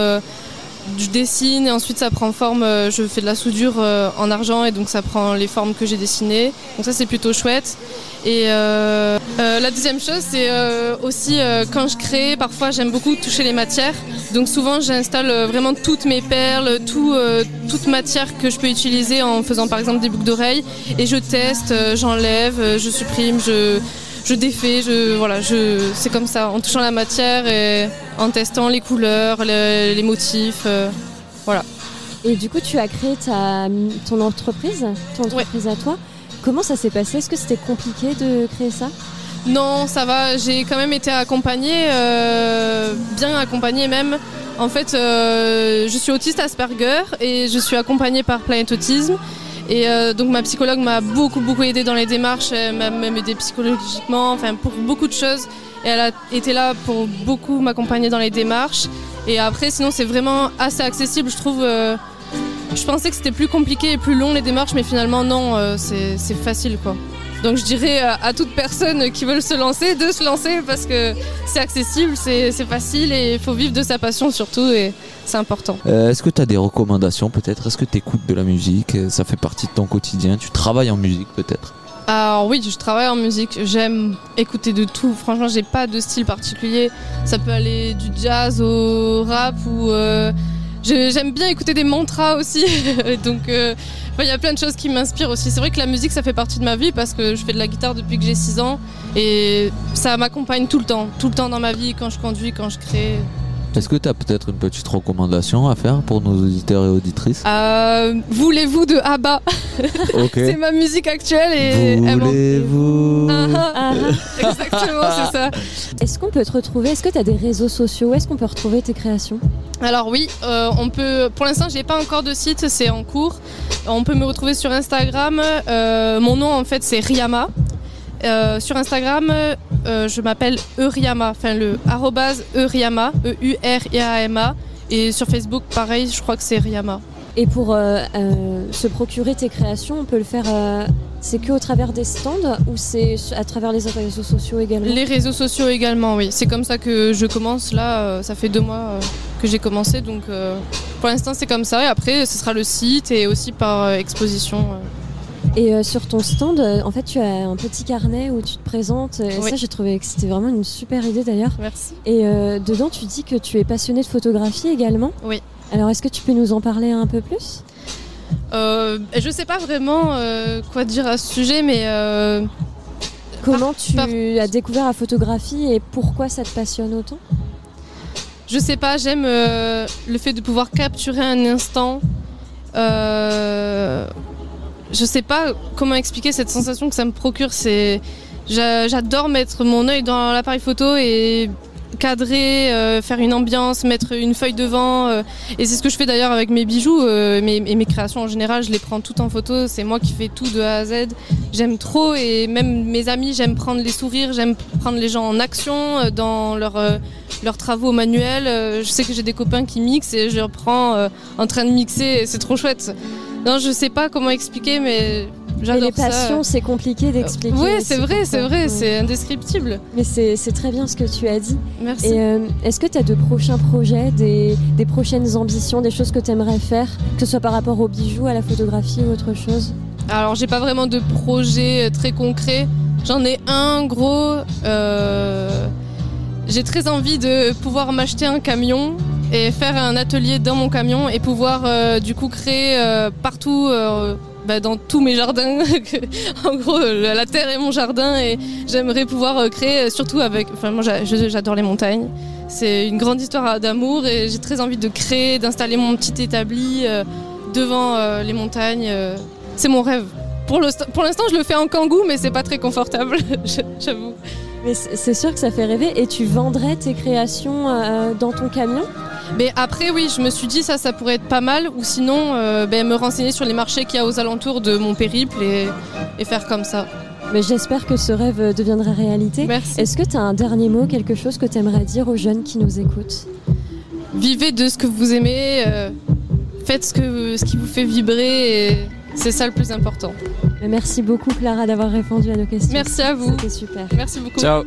je dessine et ensuite ça prend forme. euh, je fais de la soudure euh, en argent et donc ça prend les formes que j'ai dessinées. Donc ça, c'est plutôt chouette. Et euh, la deuxième chose, c'est aussi quand je crée, parfois j'aime beaucoup toucher les matières. Donc souvent j'installe vraiment toutes mes perles, tout, toute matière que je peux utiliser en faisant par exemple des boucles d'oreilles. Et je teste, j'enlève, je supprime, je, je défais, je, voilà, je, c'est comme ça, en touchant la matière et en testant les couleurs, les, les motifs. euh, voilà. Et du coup, tu as créé ta, ton entreprise, ton entreprise à toi. Comment ça s'est passé? Est-ce que c'était compliqué de créer ça? Non, ça va. J'ai quand même été accompagnée, euh, bien accompagnée même. En fait, euh, je suis autiste Asperger et je suis accompagnée par Planet Autisme. Et euh, donc ma psychologue m'a beaucoup beaucoup aidé dans les démarches, elle m'a même aidé psychologiquement, enfin pour beaucoup de choses. Et elle a été là pour beaucoup m'accompagner dans les démarches. Et après, sinon c'est vraiment assez accessible, je trouve. euh, je pensais que c'était plus compliqué et plus long les démarches, mais finalement non, euh, c'est facile quoi. Donc je dirais à, à toute personne qui veut se lancer de se lancer parce que c'est accessible, c'est facile et il faut vivre de sa passion surtout et c'est important. Euh, Est-ce que tu as des recommandations peut-être? Est-ce que tu écoutes de la musique? Euh, Ça fait partie de ton quotidien Tu travailles en musique peut-être? Alors oui, je travaille en musique, j'aime écouter de tout. Franchement, j'ai pas de style particulier. Ça peut aller du jazz au rap ou euh, j'aime bien écouter des mantras aussi. Donc euh, il y a plein de choses qui m'inspirent aussi. C'est vrai que la musique ça fait partie de ma vie parce que je fais de la guitare depuis que j'ai 6 ans et ça m'accompagne tout le temps, tout le temps dans ma vie quand je conduis, quand je crée. Est-ce que tu as peut-être une petite recommandation à faire pour nos auditeurs et auditrices? Euh, Voulez-vous de ABBA? C'est ma musique actuelle et Voulez-vous Ah, ah, Ah, Exactement, c'est ça. Est-ce qu'on peut te retrouver? Est-ce que tu as des réseaux sociaux? Où est-ce qu'on peut retrouver tes créations? Alors oui, euh, on peut. Pour l'instant, j'ai pas encore de site, c'est en cours. On peut me retrouver sur Instagram. euh, mon nom en fait c'est Riama. Euh, sur Instagram, euh, je m'appelle Euriama, enfin le arrobase Euriama, E-U-R-I-A-M-A. Et sur Facebook, pareil, je crois que c'est Riama. Et pour euh, euh, se procurer tes créations, on peut le faire. euh, c'est que au travers des stands ou c'est à travers les réseaux sociaux également? Les réseaux sociaux également, oui. C'est comme ça que je commence. Là, euh, ça fait deux mois euh, que j'ai commencé, donc euh, pour l'instant c'est comme ça. Et après, ce sera le site et aussi par euh, exposition. Euh. Et euh, sur ton stand, euh, en fait, tu as un petit carnet où tu te présentes. Et Oui. ça, j'ai trouvé que c'était vraiment une super idée d'ailleurs. Merci. Et euh, dedans, tu dis que tu es passionné de photographie également. Oui. Alors, est-ce que tu peux nous en parler un peu plus? Euh, je sais pas vraiment euh, quoi dire à ce sujet, mais euh, Comment tu par- as découvert la photographie et pourquoi ça te passionne autant? Je sais pas, j'aime euh, le fait de pouvoir capturer un instant. Euh, je sais pas comment expliquer cette sensation que ça me procure. C'est, j'a- j'adore mettre mon œil dans l'appareil photo et cadrer, euh, faire une ambiance, mettre une feuille devant. euh, et c'est ce que je fais d'ailleurs avec mes bijoux euh, mes, et mes créations en général. Je les prends toutes en photo. C'est moi qui fais tout de A à Z. J'aime trop et même mes amis, j'aime prendre les sourires, j'aime prendre les gens en action dans leur, leurs travaux manuels. Je sais que j'ai des copains qui mixent et je reprends en train de mixer. C'est trop chouette. Non, je sais pas comment expliquer, mais j'adore les passions, c'est compliqué d'expliquer. Oui, c'est vrai, c'est vrai, Ouais. c'est indescriptible. Mais c'est très bien ce que tu as dit. Merci. Et euh, est-ce que tu as de prochains projets, des, des prochaines ambitions, des choses que tu aimerais faire, que ce soit par rapport aux bijoux, à la photographie ou autre chose? Alors, j'ai pas vraiment de projet euh, très concret. J'en ai un gros. euh, J'ai très envie de pouvoir m'acheter un camion et faire un atelier dans mon camion et pouvoir euh, du coup créer euh, partout. euh, bah, dans tous mes jardins, en gros la terre est mon jardin et j'aimerais pouvoir créer surtout avec, enfin moi j'adore les montagnes, c'est une grande histoire d'amour et j'ai très envie de créer, d'installer mon petit établi devant les montagnes, c'est mon rêve. Pour l'instant, je le fais en kangou, mais c'est pas très confortable, j'avoue. Mais c'est sûr que ça fait rêver. Et tu vendrais tes créations euh, dans ton camion? Mais après, oui, je me suis dit ça, ça pourrait être pas mal, ou sinon, euh, ben, me renseigner sur les marchés qu'il y a aux alentours de mon périple et, et faire comme ça. Mais j'espère que ce rêve euh, deviendra réalité. Merci. Est-ce que tu as un dernier mot, quelque chose que tu aimerais dire aux jeunes qui nous écoutent? Vivez de ce que vous aimez, euh, faites ce, que, ce qui vous fait vibrer, et c'est ça le plus important. Merci beaucoup Clara d'avoir répondu à nos questions. Merci à vous. C'était super. Merci beaucoup. Ciao.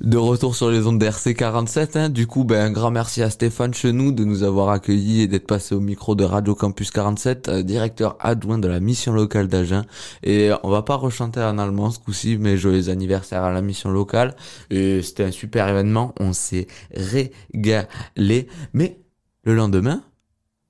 De retour sur les ondes d'RC47, hein. du coup, ben, un grand merci à Stéphane Chenou de nous avoir accueillis et d'être passé au micro de Radio Campus 47, euh, directeur adjoint de la mission locale d'Agen. Et on va pas rechanter en allemand ce coup-ci, mais joyeux anniversaire à la mission locale. Et c'était un super événement, on s'est régalé. Mais le lendemain,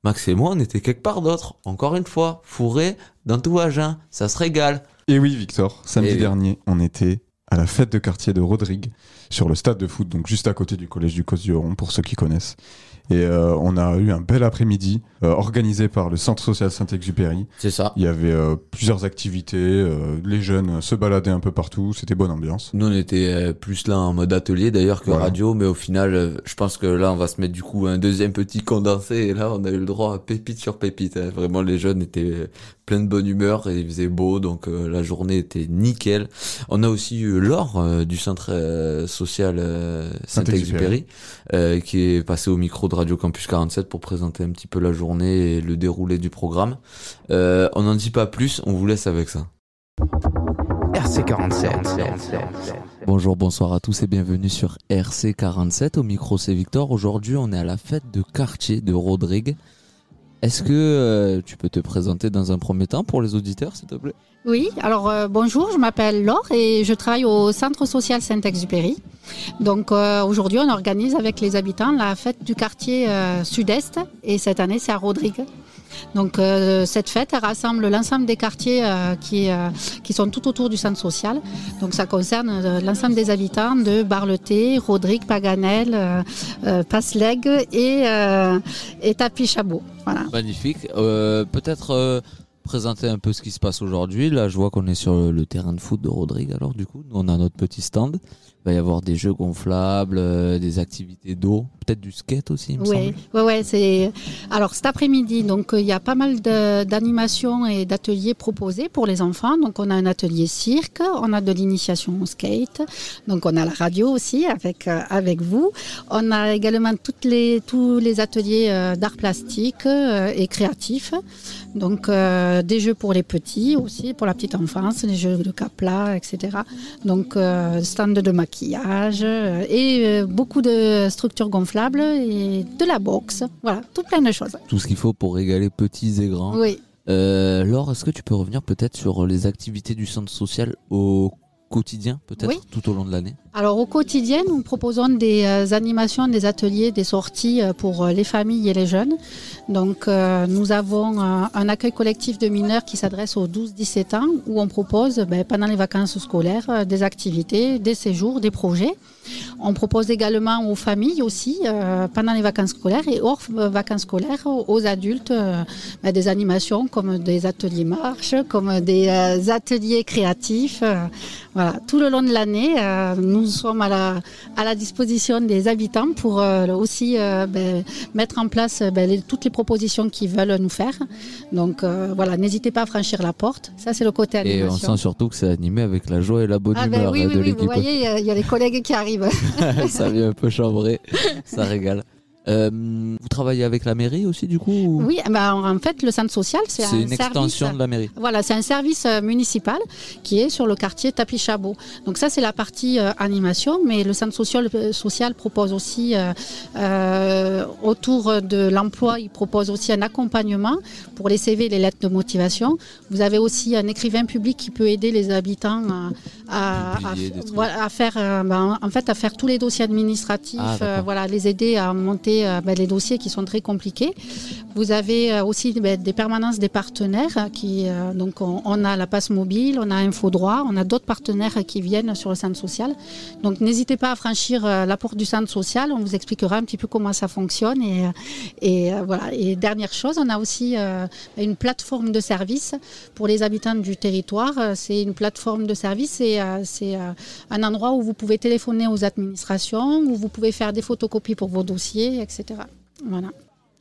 Max et moi, on était quelque part d'autre. Encore une fois, fourré dans tout Agen, ça se régale. Et oui, Victor, samedi Et oui. dernier, on était à la fête de quartier de Rodrigue, sur le stade de foot, donc juste à côté du collège du Cos-du-Rond, pour ceux qui connaissent. Et euh, on a eu un bel après-midi euh, organisé par le Centre social Saint-Exupéry. C'est ça. Il y avait euh, plusieurs activités, les jeunes se baladaient un peu partout, c'était bonne ambiance. Nous, on était plus là en mode atelier d'ailleurs que Voilà. radio, mais au final, je pense que là, on va se mettre du coup un deuxième petit condensé et là, on a eu le droit à pépite sur pépite. hein. Vraiment, les jeunes étaient pleins de bonne humeur et il faisait beau, donc euh, la journée était nickel. On a aussi eu Laure euh, du centre euh, social euh, Saint-Exupéry euh, qui est passé au micro de Radio Campus 47 pour présenter un petit peu la journée et le déroulé du programme. Euh, on n'en dit pas plus, on vous laisse avec ça. RC47. Bonjour, bonsoir à tous et bienvenue sur RC47. Au micro, c'est Victor. Aujourd'hui, on est à la fête de quartier de Rodrigue. Est-ce que euh, tu peux te présenter dans un premier temps pour les auditeurs, s'il te plaît? Oui, alors euh, bonjour, je m'appelle Laure et je travaille au Centre social Saint-Exupéry. Donc euh, aujourd'hui, on organise avec les habitants la fête du quartier sud-est et cette année, c'est à Rodrigue. Donc euh, cette fête elle rassemble l'ensemble des quartiers euh, qui, euh, qui sont tout autour du centre social. Donc ça concerne l'ensemble des habitants de Barleté, Rodrigue, Paganel, Pasleg et, et Tapis-Chabot. Voilà. Magnifique. Peut-être présenter un peu ce qui se passe aujourd'hui. Là, je vois qu'on est sur le terrain de foot de Rodrigue. Alors, du coup, nous, on a notre petit stand. Il va y avoir des jeux gonflables, euh, des activités d'eau, peut-être du skate aussi, il me Oui, semble. ouais. Alors cet après-midi, donc euh, il y a pas mal d'animations et d'ateliers proposés pour les enfants. Donc on a un atelier cirque, on a de l'initiation au skate, donc on a la radio aussi avec euh, avec vous. On a également toutes les tous les ateliers euh, d'art plastique et créatif. Donc des jeux pour les petits aussi, pour la petite enfance, les jeux de capla, etc. Donc stand de maquillage euh, et euh, beaucoup de structures gonflables et de la boxe. Voilà, tout plein de choses. Tout ce qu'il faut pour régaler petits et grands. Oui. Euh, Laure, est-ce que tu peux revenir peut-être sur les activités du centre social au quotidien, peut-être Oui. tout au long de l'année Alors au quotidien, nous proposons des euh, animations, des ateliers, des sorties euh, pour euh, les familles et les jeunes. Donc nous avons un accueil collectif de mineurs qui s'adresse aux 12-17 ans où on propose ben, pendant les vacances scolaires des activités, des séjours, des projets. On propose également aux familles aussi pendant les vacances scolaires et hors vacances scolaires aux, adultes ben, des animations comme des ateliers marche, comme des ateliers créatifs. euh, voilà, tout le long de l'année, euh, nous sommes à la, à la disposition des habitants pour euh, aussi euh, ben, mettre en place ben, les- toutes les propositions qu'ils veulent nous faire. Donc voilà, n'hésitez pas à franchir la porte. Ça, c'est le côté Et on sent surtout que c'est animé avec la joie et la bonne ah ben humeur oui, hein, oui, de oui, vous l'équipe. voyez, il y y, a les collègues qui arrivent. ça vient un peu chambrer, ça régale. Euh, vous travaillez avec la mairie aussi du coup ou- Oui, ben, en fait, le centre social, c'est un C'est une service- extension de la mairie. Voilà, c'est un service euh, municipal qui est sur le quartier Tapis-Chabot. Donc ça, c'est la partie euh, animation, mais le centre social, euh, social propose aussi, autour de l'emploi, il propose aussi un accompagnement pour les CV les lettres de motivation. Vous avez aussi un écrivain public qui peut aider les habitants à, à- Publier à- des trucs. voilà, à faire, euh, ben, en fait, à faire tous les dossiers administratifs, Ah, euh, voilà, les aider à monter euh, ben, les dossiers qui sont très compliqués. Vous avez euh, aussi ben, des permanences des partenaires euh, qui euh, donc on, a la passe mobile, on a Info Droit, on a d'autres partenaires qui viennent sur le centre social. Donc n'hésitez pas à franchir la porte du centre social, on vous expliquera un petit peu comment ça fonctionne et, voilà. Et dernière chose, on a aussi une plateforme de service pour les habitants du territoire. C'est une plateforme de service et c'est un endroit où vous pouvez téléphoner aux administrations, où vous pouvez faire des photocopies pour vos dossiers, etc. Voilà.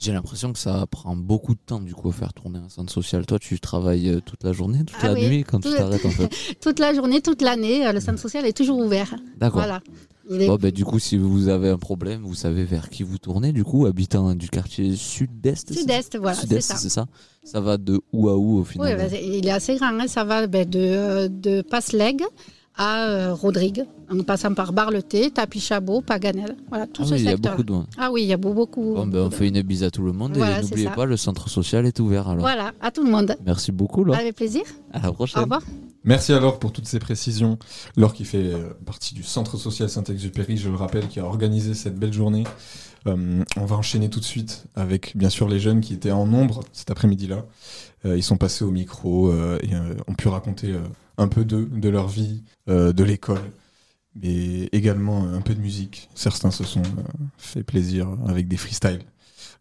J'ai l'impression que ça prend beaucoup de temps du coup à faire tourner un centre social. Toi, tu travailles euh, toute la journée, toute Ah la oui, nuit quand tu tout- t'arrêtes en fait. toute la journée, toute l'année, euh, le centre social est toujours ouvert. D'accord. Voilà. Est- Bon, ben, du coup, si vous avez un problème, vous savez vers qui vous tournez. Du coup, habitant du quartier sud-est. Sud-est, voilà, Sud-est, c'est ça. Ça va de où à où au Oui, final bah, c'est- il est assez grand, hein, ça va ben, de, euh, de Pasleg à euh, Rodrigue, en passant par Bar-le-Thé, Tapis-Chabot, Paganel. Voilà, tout Ah ce oui, il y a beaucoup de. Ah oui, il y a beau- beaucoup. Bon, ben, on fait une bise à tout le monde Voilà, et n'oubliez pas, le centre social est ouvert alors. Voilà, à tout le monde. Merci beaucoup, Laure. Avec plaisir. À la Au prochaine. revoir. Merci alors pour toutes ces précisions. Laure qui fait euh, partie du Centre social Saint-Exupéry, je le rappelle, qui a organisé cette belle journée. Euh, on va enchaîner tout de suite avec bien sûr les jeunes qui étaient en nombre cet après-midi-là. Euh, ils sont passés au micro euh, et euh, ont pu raconter euh, un peu d'eux, de leur vie, euh, de l'école, mais également euh, un peu de musique. Certains se sont euh, fait plaisir avec des freestyles.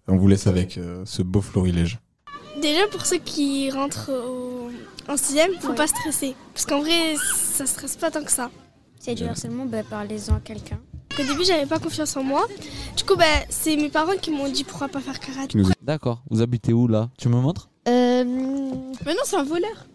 On vous laisse avec euh, ce beau florilège. Déjà, pour ceux qui rentrent au- en sixième, faut pas stresser. Parce qu'en vrai, ça stresse pas tant que ça. C'est du harcèlement, bah, parlez-en à quelqu'un. Au début, j'avais pas confiance en moi. Du coup, bah, c'est mes parents qui m'ont dit pourquoi pas faire karaté. D'accord. Vous habitez où là? Tu me montres? Euh... Mais non, c'est un voleur.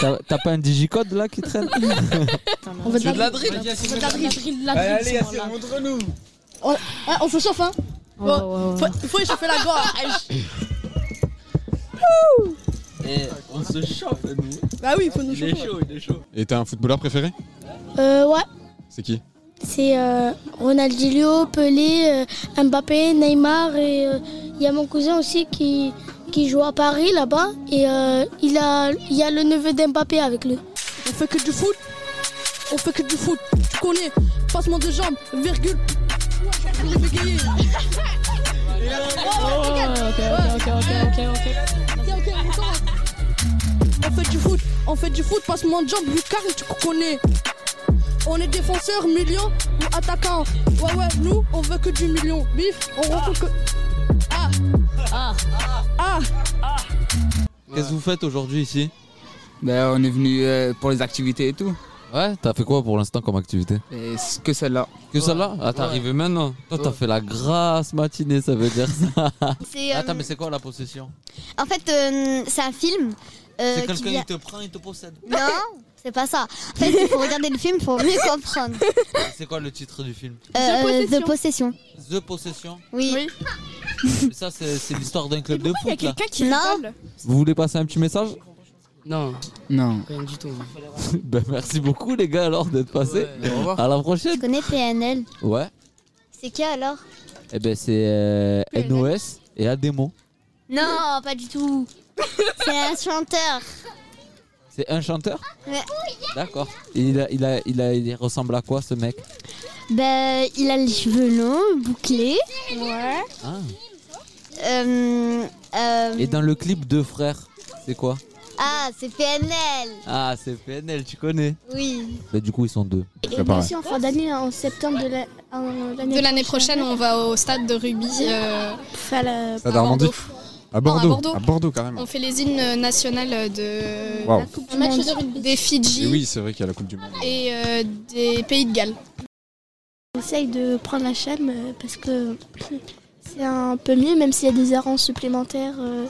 T'as t'as pas un digicode là qui traîne On veux de la drill On de la drill, drill, de la Allez, Yassine, montre-nous. On, hein, on se chauffe, hein Bon, faut, faut échauffer la gorge. Et on se chauffe nous. bah oui, faut nous Il est chauffer. chaud, il est chaud. Et t'as un footballeur préféré? Euh, ouais. C'est qui? C'est euh, Ronaldinho, Pelé, euh, Mbappé, Neymar et euh, il y a mon cousin aussi qui, qui joue à Paris là-bas et euh, il, a, il y a le neveu d'Mbappé avec lui. On fait que du foot. On fait que du foot. Tu connais. Passement de jambes, virgule. Oh, ok, ok, ok, ok, ok. Ok, ok, on fait du foot. On fait du foot. Passement de jambes, Lucas, tu connais. On est défenseur, million ou attaquant. Ouais, ouais, nous, on veut que du million. Bif, on refait que. Ah. Ah. Ah. Qu'est-ce que vous faites aujourd'hui ici? Ben, on est venu euh, pour les activités et tout. Ouais, t'as fait quoi pour l'instant comme activité? Et que celle-là. Que celle-là? Ah, t'es Ouais. arrivé maintenant Toi, t'as Ouais. fait la grasse matinée, ça veut dire ça. Euh, Attends, mais c'est quoi la possession? En fait, euh, c'est un film. euh, C'est qui quelqu'un vient- qui te prend, il te possède. Non, c'est pas ça. En fait, il faut regarder le film pour mieux comprendre. C'est quoi le titre du film Euh, The Possession. The Possession Oui. Mais Ça, c'est c'est l'histoire d'un club de foot là. qui Non. Vous voulez passer un petit message Non. Non. Rien du tout. Ben merci beaucoup les gars alors d'être passés. Au revoir. À la Je prochaine. connais PNL. Ouais. C'est qui alors Eh ben c'est euh, NOS et Ademo. Non, pas du tout. C'est un chanteur. C'est un chanteur Ouais. D'accord. Il, a, il, a, il, a, il ressemble à quoi ce mec Ben, il a les cheveux longs, bouclés. Ouais. Ah. Euh, euh, Et dans le clip Deux frères, c'est quoi Ah, c'est PNL. Ah, c'est PNL, tu connais Oui. Ben du coup, ils sont deux. Et bien sûr, en fin d'année, en septembre de l'année prochaine, on va au stade de rugby. euh, faire la- Stade à Bordeaux. À Bordeaux. À Bordeaux, carrément. On fait les hymnes nationales de la Coupe du Monde, des Fidji Et oui, c'est vrai qu'il y a la Coupe du Monde. et euh, des Pays de Galles. J'essaye de prendre la chaîne euh, parce que c'est un peu mieux, même s'il y a des errances supplémentaires euh,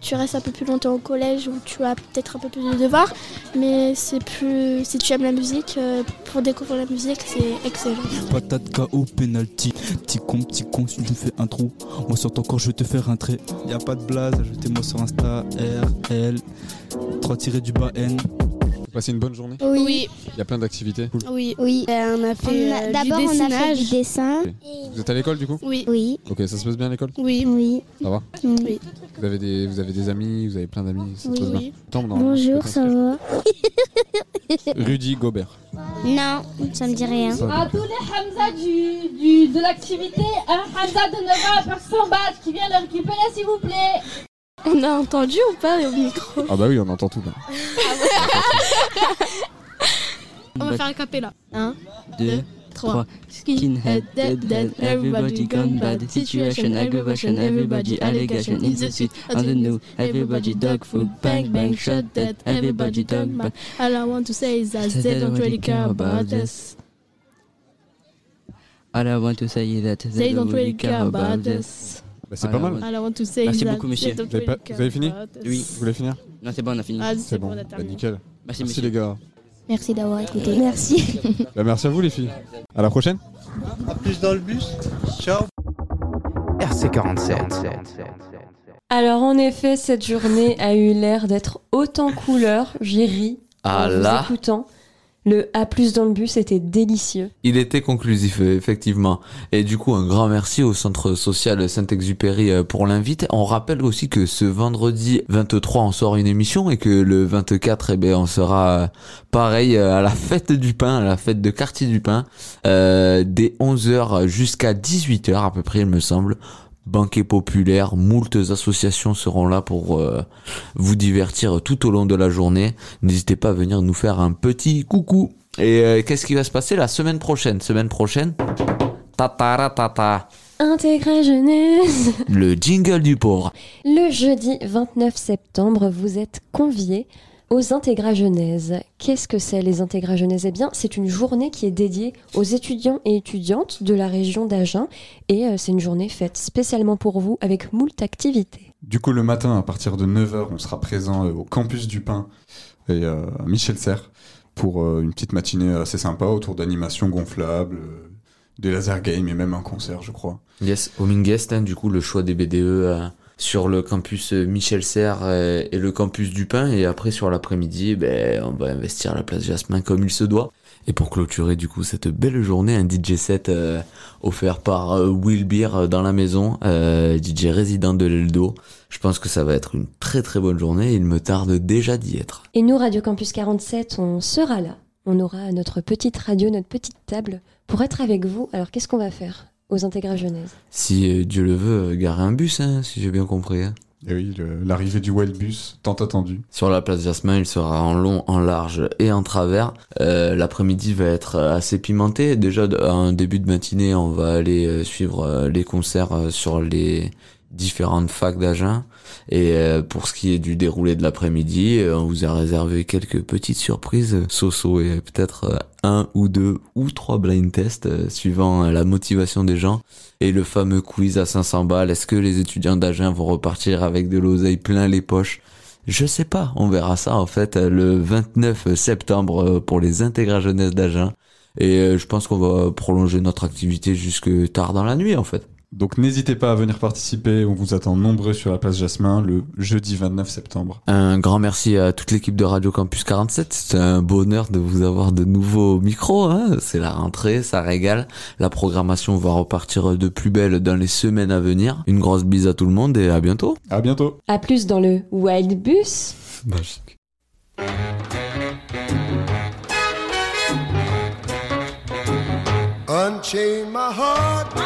tu restes un peu plus longtemps au collège, où tu as peut-être un peu plus de devoirs. Mais c'est plus. Si tu aimes la musique, euh, pour découvrir la musique, c'est excellent. Patate KO, penalty. Petit con, petit con, si tu fais un trou. Moi sur ton corps, je vais te faire un trait. Y a pas de blaze, ajoutez-moi sur Insta, R, L, 3 tirés du bas N. Vous passez une bonne journée Oui. Il y a plein d'activités. Oui. Oui. on a fait On a- euh, D'abord, du on a fait du dessin. Vous êtes à l'école du coup Oui. Oui. Ok, ça se passe bien à l'école Oui. Oui. Ça va Oui. vous avez, des, vous avez des amis, vous avez plein d'amis, ça se Oui. passe bien. Tombe Bonjour, ça va Rudy Gobert. Non, ça me dit rien. À tous les Hamza du, du, de l'activité, un Hamza de 9 ans à son badge qui vient le récupérer s'il vous plaît. On a entendu ou pas au micro Ah bah oui, on entend tout là. On va faire un capella. 1, 2, 3. Skinhead, dead, dead, everybody gone bad. Situation, aggravation, everybody allegation. In the street, on the new, everybody dog food. Bang, bang, shot dead, everybody dog bad. All I want to say is that they don't really care about us. All I want to say is that They don't really care about us. Bah, c'est pas mal. Merci beaucoup, monsieur. Vous avez, pas- vous avez fini. Oui. Vous voulez finir Non, c'est bon, on a fini. Ah, c'est bon, bon, on a bah, nickel. Merci, Merci les gars. Merci d'avoir écouté. Merci. Bah, merci à vous les filles. À la prochaine. À plus dans le bus. Ciao. RC47. Alors en effet, cette journée a eu l'air d'être autant couleur. J'ai ri Ah en vous là. écoutant. Le A+ dans le bus était délicieux. Il était conclusif, effectivement. Et du coup, un grand merci au Centre social Saint-Exupéry euh, pour l'invite. On rappelle aussi que ce vendredi 23, on sort une émission et que le 24, eh bien, on sera euh, pareil euh, à la fête du pain, à la fête de quartier du pain, euh, dès 11h jusqu'à 18h à peu près, il me semble. Banquet populaire, moultes associations seront là pour euh, vous divertir tout au long de la journée. N'hésitez pas à venir nous faire un petit coucou. Et euh, qu'est-ce qui va se passer la semaine prochaine? Semaine prochaine Tatara tata. Intégrer jeunesse. Le jingle du pauvre. Le jeudi 29 septembre, vous êtes conviés aux Intégras Genèse. Qu'est-ce que c'est les Intégras Genèse Eh bien, c'est une journée qui est dédiée aux étudiants et étudiantes de la région d'Agen et euh, c'est une journée faite spécialement pour vous avec moult activités. Du coup, le matin, à partir de 9h, on sera présent euh, au campus du Pain et euh, à Michel Serres pour euh, une petite matinée assez sympa autour d'animations gonflables, euh, des laser games et même un concert, je crois. Yes, au Minguest, hein, du coup, le choix des BDE euh, sur le campus euh, Michel Serres euh, et le campus du Pain. Et après, sur l'après-midi, ben, on va investir la place Jasmin comme il se doit. Et pour clôturer, du coup, cette belle journée, un DJ set euh, offert par Will Beer dans la maison, DJ résident de l'Eldo. Je pense que ça va être une très très bonne journée. Il me tarde déjà d'y être. Et nous, Radio Campus 47, on sera là. On aura notre petite radio, notre petite table pour être avec vous. Alors, qu'est-ce qu'on va faire? Aux Si euh, Dieu le veut, euh, garer un bus, hein, si j'ai bien compris. hein. Et oui, l'arrivée du Wildbus, tant attendu. Sur la place Jasmin, il sera en long, en large et en travers. Euh, L'après-midi va être assez pimenté. Déjà, de- en début de matinée, on va aller suivre les concerts sur les différentes facs d'Agen. Et euh, pour ce qui est du déroulé de l'après-midi, euh, on vous a réservé quelques petites surprises, Soso et peut-être euh, un ou deux ou trois blind tests euh, suivant euh, la motivation des gens. Et le fameux quiz à 500 balles, est-ce que les étudiants d'Agen vont repartir avec de l'oseille plein les poches? Je sais pas, on verra ça en fait euh, le 29 septembre euh, pour les intégrats jeunesse d'Agen. Et euh, je pense qu'on va prolonger notre activité jusque tard dans la nuit en fait. Donc n'hésitez pas à venir participer, on vous attend nombreux sur la place Jasmin le jeudi 29 septembre. Un grand merci à toute l'équipe de Radio Campus 47. C'est un bonheur de vous avoir de nouveaux micros. Hein. C'est la rentrée, ça régale. La programmation va repartir de plus belle dans les semaines à venir. Une grosse bise à tout le monde et à bientôt. À bientôt. À plus dans le Wild Bus. Magique. Unchain my heart.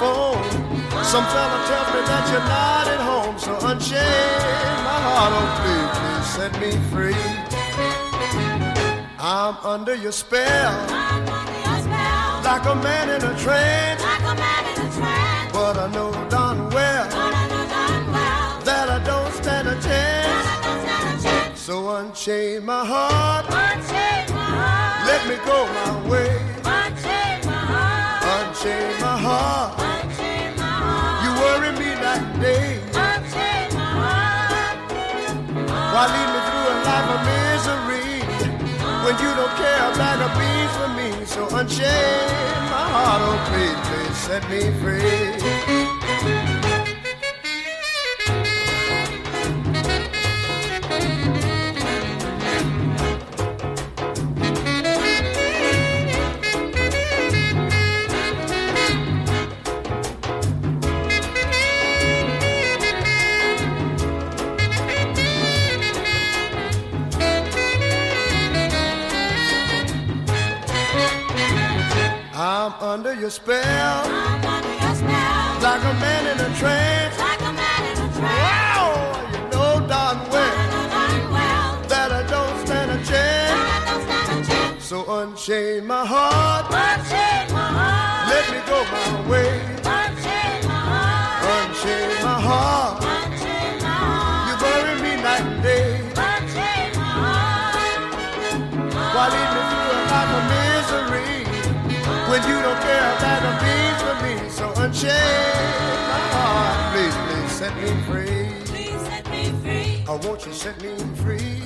Phone, some fella tells me that you're not at home. So unchain my heart, oh please, please set me free. I'm under your spell, like a man in a trance. But I know darn well that I don't stand a chance. So unchain my heart, let me go my way. You don't care a bag of beans for me? So unchain my heart, oh please, please set me free. When you don't care about the means for me. So unchain my heart. Please, please set me free. Please set me free. Oh, I want you to set me free. Please set me free.